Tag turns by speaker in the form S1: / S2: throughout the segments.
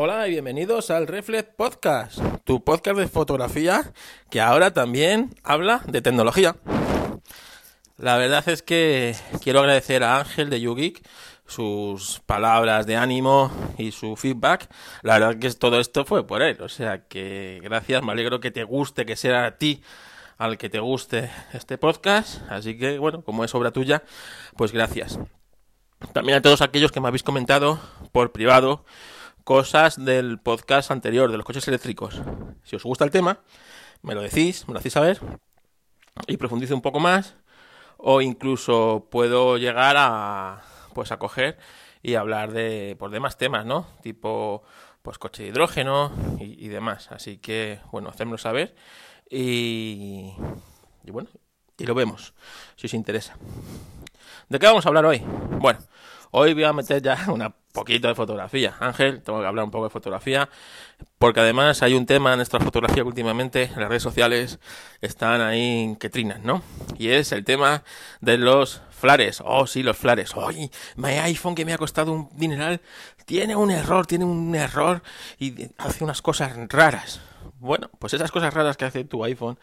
S1: Hola y bienvenidos al Reflex Podcast, tu podcast de fotografía que ahora también habla de tecnología. La verdad es que quiero agradecer a Ángel de YouGeek sus palabras de ánimo y su feedback. La verdad que todo esto fue por él, o sea que gracias, me alegro que te guste, que sea a ti al que te guste este podcast, así que bueno, como es obra tuya, pues gracias. También a todos aquellos que me habéis comentado por privado cosas del podcast anterior, de los coches eléctricos. Si os gusta el tema, me lo decís, me lo hacéis saber y profundice un poco más o incluso puedo llegar a pues a coger y hablar de por demás temas, ¿no? Tipo pues coche de hidrógeno y, demás. Así que bueno, hacedmelo saber y, y bueno, y lo vemos si os interesa. ¿De qué vamos a hablar hoy? Bueno, hoy voy a meter ya una poquito de fotografía. Ángel, tengo que hablar un poco de fotografía, porque además hay un tema en nuestra fotografía que últimamente en las redes sociales están ahí que trinan, ¿no? Y es el tema de los flares. Oh, sí, los flares. Oye, mi iPhone que me ha costado un dineral tiene un error, tiene un error y hace unas cosas raras. Bueno, pues esas cosas raras que hace tu iPhone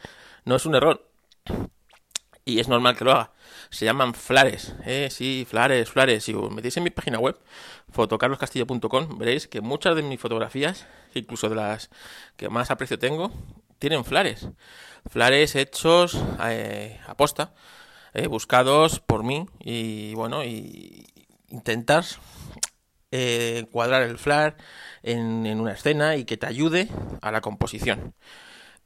S1: no es un error. Y es normal que lo haga se llaman flares, eh, sí, flares, flares. Si os metéis en mi página web, fotocarloscastillo.com, veréis que muchas de mis fotografías, incluso de las que más aprecio tengo, tienen flares. Flares hechos eh, a posta, eh, buscados por mí y bueno, y intentar eh, cuadrar el flar en, en una escena y que te ayude a la composición.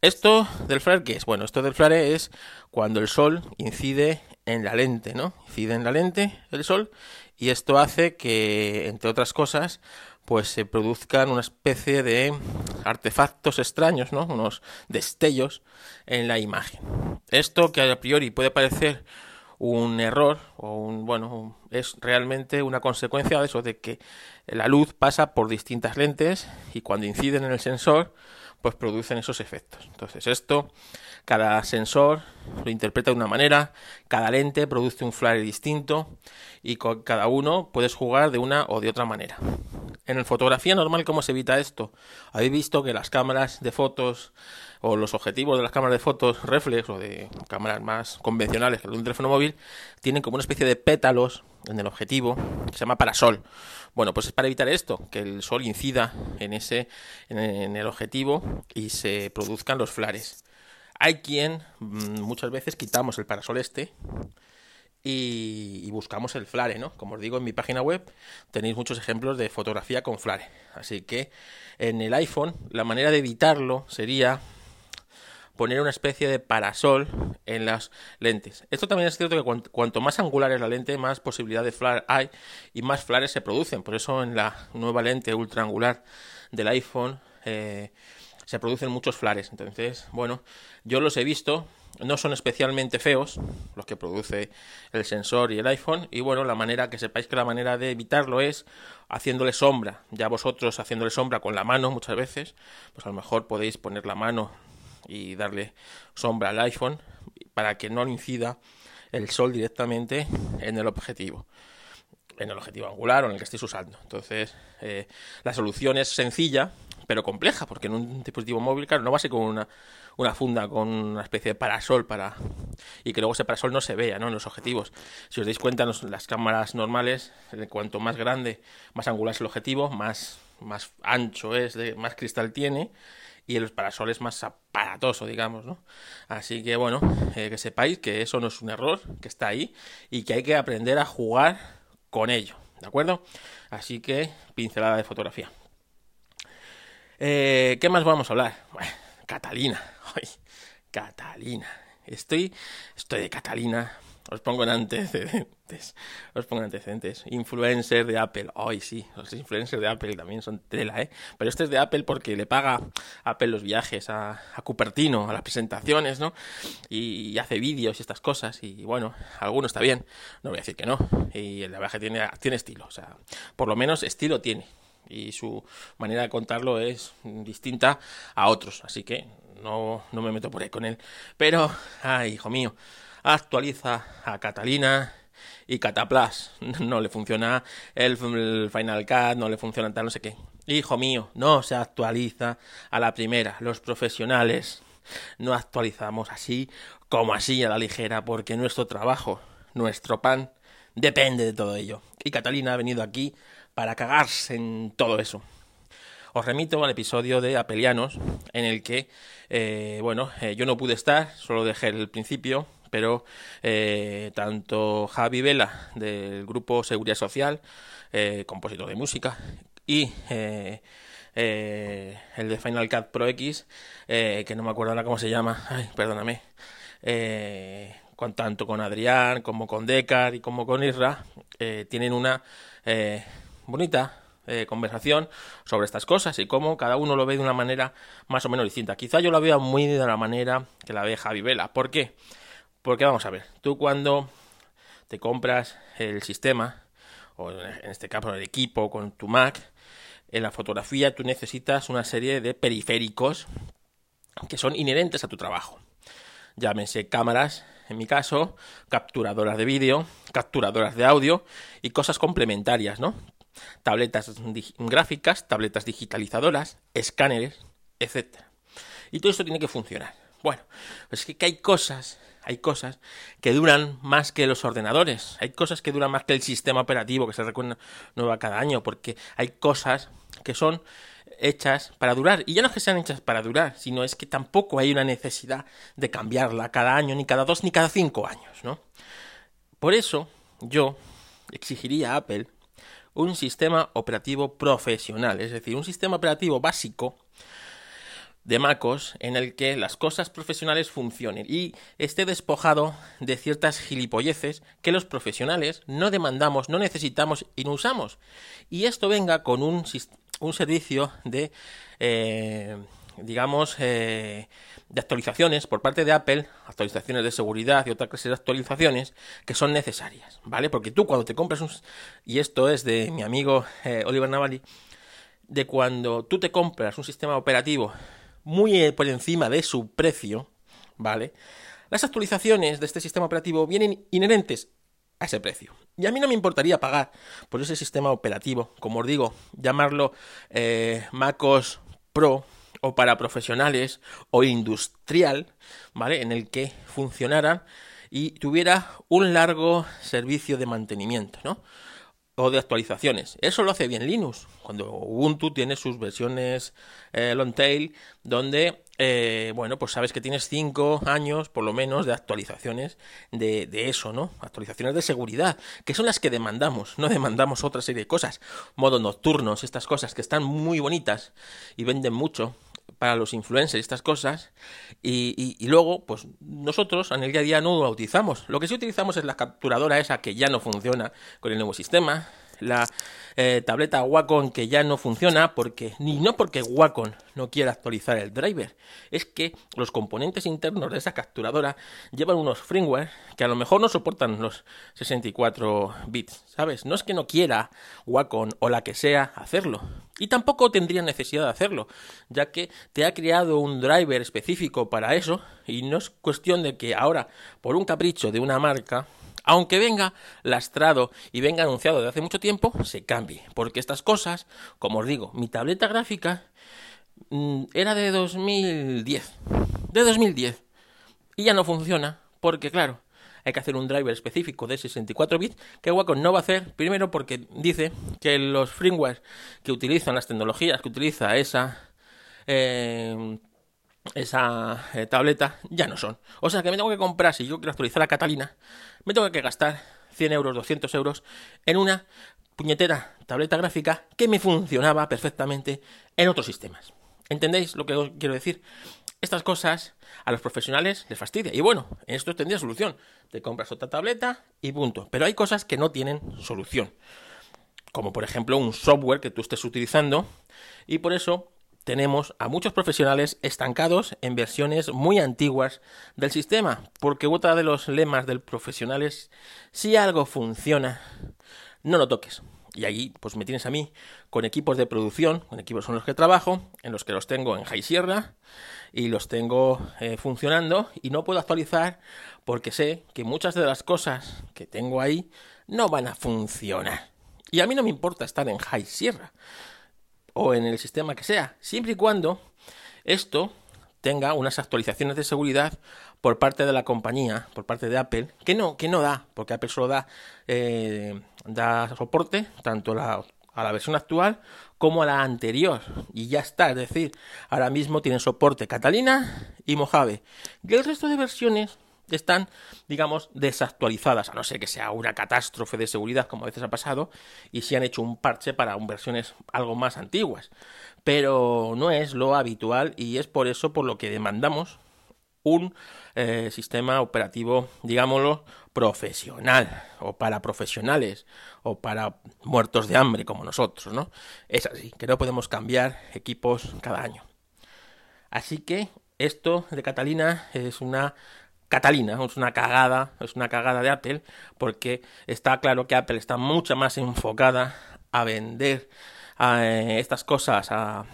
S1: Esto del flare, ¿qué es? Bueno, esto del flare es cuando el sol incide en la lente, ¿no? Incide en la lente el sol y esto hace que, entre otras cosas, pues se produzcan una especie de artefactos extraños, ¿no? Unos destellos en la imagen. Esto que a priori puede parecer un error o un bueno es realmente una consecuencia de eso de que la luz pasa por distintas lentes y cuando inciden en el sensor pues producen esos efectos. Entonces esto, cada sensor lo interpreta de una manera, cada lente produce un flare distinto y con cada uno puedes jugar de una o de otra manera. En fotografía normal, ¿cómo se evita esto? Habéis visto que las cámaras de fotos o los objetivos de las cámaras de fotos reflex o de cámaras más convencionales que de un teléfono móvil tienen como una especie de pétalos en el objetivo que se llama parasol. Bueno, pues es para evitar esto, que el sol incida en ese en el objetivo y se produzcan los flares. Hay quien mm, muchas veces quitamos el parasol este y, buscamos el flare, ¿no? Como os digo en mi página web tenéis muchos ejemplos de fotografía con flare. Así que en el iPhone la manera de evitarlo sería poner una especie de parasol en las lentes. Esto también es cierto que cuanto, más angular es la lente, más posibilidad de flare hay y más flares se producen. Por eso en la nueva lente ultra angular del iPhone eh, se producen muchos flares. Entonces, bueno, yo los he visto, no son especialmente feos los que produce el sensor y el iPhone. Y bueno, la manera, que sepáis que la manera de evitarlo es haciéndole sombra. Ya vosotros haciéndole sombra con la mano muchas veces, pues a lo mejor podéis poner la mano y darle sombra al iPhone para que no incida el sol directamente en el objetivo en el objetivo angular o en el que estéis usando. Entonces, eh, la solución es sencilla, pero compleja, porque en un dispositivo móvil, claro, no va a ser con una, una funda, con una especie de parasol para y que luego ese parasol no se vea ¿no? en los objetivos. Si os dais cuenta, en las cámaras normales, cuanto más grande, más angular es el objetivo, más, más ancho es, más cristal tiene, y el parasol es más aparatoso, digamos, ¿no? Así que bueno, eh, que sepáis que eso no es un error, que está ahí y que hay que aprender a jugar con ello, ¿de acuerdo? Así que pincelada de fotografía. Eh, ¿Qué más vamos a hablar? Bueno, Catalina. Ay, Catalina. Estoy, estoy de Catalina os pongo en antecedentes. Os pongo en antecedentes. Influencer de Apple. Ay, sí, los influencers de Apple también son tela, ¿eh? Pero este es de Apple porque le paga Apple los viajes a, a Cupertino, a las presentaciones, ¿no? Y, hace vídeos y estas cosas. Y bueno, alguno está bien. No voy a decir que no. Y el viaje tiene, tiene estilo. O sea, por lo menos estilo tiene. Y su manera de contarlo es distinta a otros. Así que no, me meto por ahí con él. Pero, ay, hijo mío actualiza a Catalina y Cataplas. No le funciona el, Final Cut, no le funciona tal, no sé qué. Hijo mío, no se actualiza a la primera. Los profesionales no actualizamos así como así a la ligera porque nuestro trabajo, nuestro pan, depende de todo ello. Y Catalina ha venido aquí para cagarse en todo eso. Os remito al episodio de Apelianos, en el que, eh, bueno, eh, yo no pude estar, solo dejé el principio, pero eh, tanto Javi Vela del grupo Seguridad Social, compositor de música, y el de Final Cut Pro X, que no me acuerdo ahora cómo se llama, ay, perdóname, con, tanto con Adrián como con Decar y como con Isra, tienen una bonita eh, conversación sobre estas cosas y cómo cada uno lo ve de una manera más o menos distinta. Quizá yo lo vea muy de la manera que la ve Javi Vela. ¿Por qué? Porque vamos a ver, tú cuando te compras el sistema, o en este caso el equipo con tu Mac, en la fotografía tú necesitas una serie de periféricos que son inherentes a tu trabajo. Llámense cámaras, en mi caso, capturadoras de vídeo, capturadoras de audio y cosas complementarias, ¿no? Tabletas gráficas, tabletas digitalizadoras, escáneres, etc. Y todo esto tiene que funcionar. Bueno, pues es que hay cosas, hay cosas que duran más que los ordenadores, hay cosas que duran más que el sistema operativo que se renueva cada año, porque hay cosas que son hechas para durar. Y ya no es que sean hechas para durar, sino es que tampoco hay una necesidad de cambiarla cada año, ni cada dos, ni cada cinco años, ¿no? Por eso yo exigiría a Apple un sistema operativo profesional, es decir, un sistema operativo básico de MacOS en el que las cosas profesionales funcionen y esté despojado de ciertas gilipolleces que los profesionales no demandamos, no necesitamos y no usamos. Y esto venga con un, un servicio de eh, digamos, eh, de actualizaciones por parte de Apple, actualizaciones de seguridad y otra clase de actualizaciones que son necesarias, ¿vale? Porque tú cuando te compras un... Y esto es de mi amigo eh, Oliver Navalny, de cuando tú te compras un sistema operativo muy eh, por encima de su precio, ¿vale? Las actualizaciones de este sistema operativo vienen inherentes a ese precio. Y a mí no me importaría pagar por ese sistema operativo, como os digo, llamarlo MacOS Pro o para profesionales o industrial, ¿vale? En el que funcionara y tuviera un largo servicio de mantenimiento, ¿no? O de actualizaciones. Eso lo hace bien Linux. Cuando Ubuntu tiene sus versiones eh, long tail, donde, eh, bueno, pues sabes que tienes 5 años, por lo menos, de actualizaciones de, de, eso, ¿no? Actualizaciones de seguridad, que son las que demandamos. No demandamos otra serie de cosas. Modo nocturnos, estas cosas que están muy bonitas y venden mucho para los influencers estas cosas. Y, y, luego, pues nosotros en el día a día no lo utilizamos. Lo que sí utilizamos es la capturadora esa que ya no funciona con el nuevo sistema la eh, tableta Wacom que ya no funciona porque ni no porque Wacom no quiera actualizar el driver, es que los componentes internos de esa capturadora llevan unos firmware que a lo mejor no soportan los 64 bits, ¿sabes? No es que no quiera Wacom o la que sea hacerlo, y tampoco tendría necesidad de hacerlo, ya que te ha creado un driver específico para eso y no es cuestión de que ahora por un capricho de una marca aunque venga lastrado y venga anunciado de hace mucho tiempo, se cambie. Porque estas cosas, como os digo, mi tableta gráfica mm, era de 2010. De 2010. Y ya no funciona, porque claro, hay que hacer un driver específico de 64 bits que Wacom no va a hacer, primero porque dice que los firmware que utilizan las tecnologías que utiliza esa eh, esa eh, tableta ya no son. O sea que me tengo que comprar, si yo quiero actualizar a Catalina, me tengo que gastar 100 euros, 200 euros en una puñetera tableta gráfica que me funcionaba perfectamente en otros sistemas. ¿Entendéis lo que os quiero decir? Estas cosas a los profesionales les fastidia. Y bueno, en esto tendría solución. Te compras otra tableta y punto. Pero hay cosas que no tienen solución. Como por ejemplo un software que tú estés utilizando. Y por eso tenemos a muchos profesionales estancados en versiones muy antiguas del sistema, porque otra de los lemas del profesional es si algo funciona, no lo toques. Y allí, pues me tienes a mí con equipos de producción, con equipos con los que trabajo, en los que los tengo en High Sierra y los tengo eh, funcionando y no puedo actualizar porque sé que muchas de las cosas que tengo ahí no van a funcionar. Y a mí no me importa estar en High Sierra o en el sistema que sea, siempre y cuando esto tenga unas actualizaciones de seguridad por parte de la compañía, por parte de Apple, que no, que no da, porque Apple solo da, eh, da soporte tanto a la versión actual como a la anterior. Y ya está, es decir, ahora mismo tienen soporte Catalina y Mojave. Y el resto de versiones están, digamos, desactualizadas, a no ser que sea una catástrofe de seguridad, como a veces ha pasado, y si han hecho un parche para versiones algo más antiguas. Pero no es lo habitual y es por eso por lo que demandamos un eh, sistema operativo, digámoslo, profesional, o para profesionales, o para muertos de hambre como nosotros, ¿no? Es así, que no podemos cambiar equipos cada año. Así que esto de Catalina es una Catalina, es una cagada, es una cagada de Apple, porque está claro que Apple está mucho más enfocada a vender eh, estas cosas a,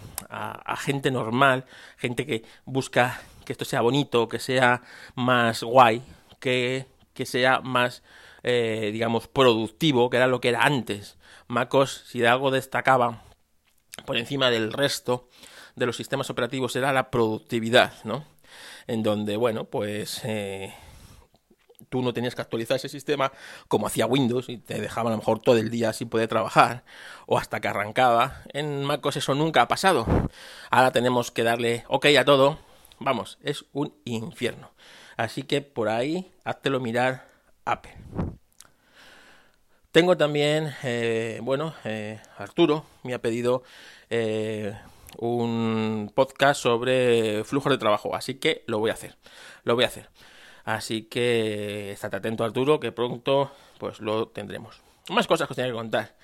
S1: gente normal, gente que busca que esto sea bonito, que sea más guay, que, que sea más, eh, digamos, productivo, que era lo que era antes. MacOS, si de algo destacaba por encima del resto de los sistemas operativos, era la productividad, ¿no? En donde, bueno, pues eh, tú no tenías que actualizar ese sistema como hacía Windows y te dejaba a lo mejor todo el día sin poder trabajar o hasta que arrancaba. En MacOS eso nunca ha pasado. Ahora tenemos que darle OK a todo. Vamos, es un infierno. Así que por ahí, háztelo mirar Apple. Tengo también, eh, bueno, eh, Arturo me ha pedido un podcast sobre flujos de trabajo, así que lo voy a hacer, lo voy a hacer. Así que estate atento Arturo, que pronto pues lo tendremos. Más cosas que os tenía que contar.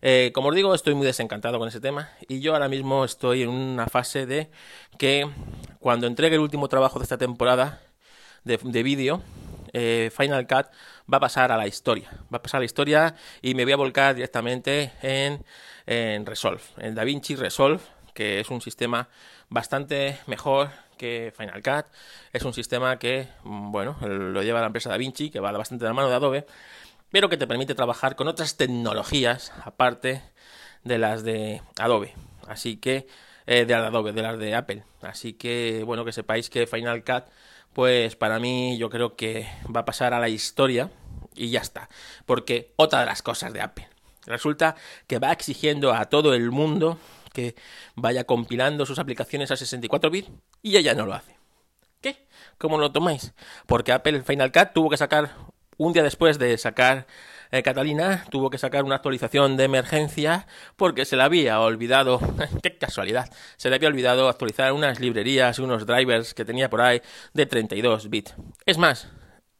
S1: Eh, como os digo, estoy muy desencantado con ese tema y yo ahora mismo estoy en una fase de que cuando entregue el último trabajo de esta temporada de, vídeo, eh, Final Cut va a pasar a la historia. Va a pasar a la historia y me voy a volcar directamente en, en Resolve, en DaVinci Resolve que es un sistema bastante mejor que Final Cut. Es un sistema que, mm, bueno, lo lleva la empresa DaVinci, que va bastante de la mano de Adobe, pero que te permite trabajar con otras tecnologías aparte de las de Adobe. Así que, eh, de Adobe, de las de Apple. Así que, bueno, que sepáis que Final Cut, pues para mí yo creo que va a pasar a la historia y ya está. Porque otra de las cosas de Apple. Resulta que va exigiendo a todo el mundo que vaya compilando sus aplicaciones a 64 bits y ella no lo hace. ¿Qué? ¿Cómo lo tomáis? Porque Apple Final Cut tuvo que sacar, un día después de sacar eh, Catalina, tuvo que sacar una actualización de emergencia porque se le había olvidado, qué casualidad, se le había olvidado actualizar unas librerías, unos drivers que tenía por ahí de 32 bits. Es más,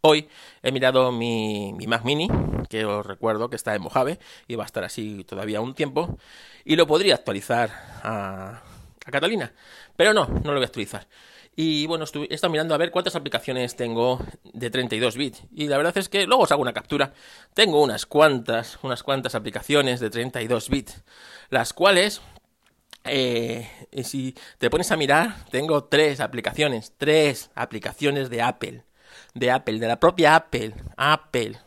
S1: Hoy he mirado mi, Mac Mini, que os recuerdo que está en Mojave y va a estar así todavía un tiempo, y lo podría actualizar a, a Catalina, pero no, no lo voy a actualizar. Y bueno, he estado mirando a ver cuántas aplicaciones tengo de 32 bits. Y la verdad es que luego os hago una captura. Tengo unas cuantas, unas cuantas aplicaciones de 32 bits. Las cuales, eh, si te pones a mirar, tengo tres aplicaciones. Tres aplicaciones de Apple de Apple, de la propia Apple, Apple.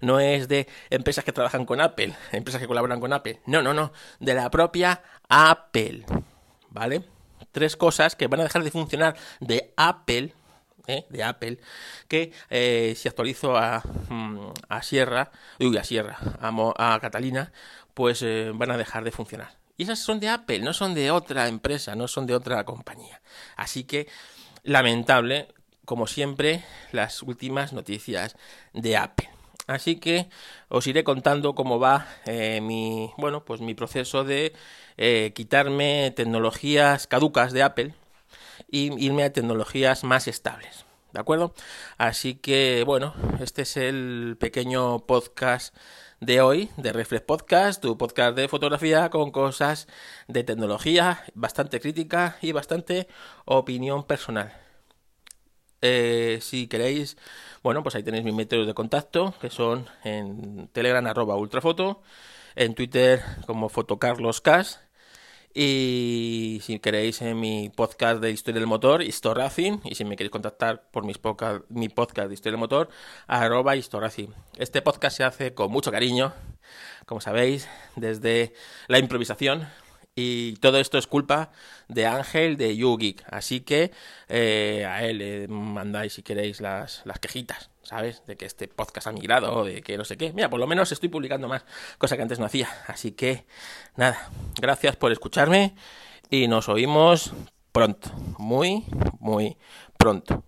S1: No es de empresas que trabajan con Apple, empresas que colaboran con Apple. No, no, no. De la propia Apple. ¿Vale? Tres cosas que van a dejar de funcionar de Apple. ¿eh? de Apple, que eh, si actualizo a, mm, a Sierra, uy, a Sierra, a, Catalina, pues eh, van a dejar de funcionar. Y esas son de Apple, no son de otra empresa, no son de otra compañía. Así que, lamentable, como siempre, las últimas noticias de Apple. Así que os iré contando cómo va eh, mi, bueno, pues mi proceso de eh, quitarme tecnologías caducas de Apple y irme a tecnologías más estables. ¿De acuerdo? Así que, bueno, este es el pequeño podcast de hoy, de Reflex Podcast, tu podcast de fotografía con cosas de tecnología, bastante crítica y bastante opinión personal. Eh, si queréis, bueno, pues ahí tenéis mis métodos de contacto, que son en Telegram arroba ultrafoto, en Twitter como fotocarloscas y si queréis en mi podcast de Historia del Motor, Historracing, y si me queréis contactar por mis mi podcast de Historia del Motor, arroba Historracing. Este podcast se hace con mucho cariño, como sabéis, desde la improvisación, y todo esto es culpa de Ángel de YouGeek. Así que eh, a él le mandáis si queréis las, las quejitas. ¿sabes? De que este podcast ha migrado o de que no sé qué. Mira, por lo menos estoy publicando más, cosa que antes no hacía. Así que, nada, gracias por escucharme y nos oímos pronto, muy, muy pronto.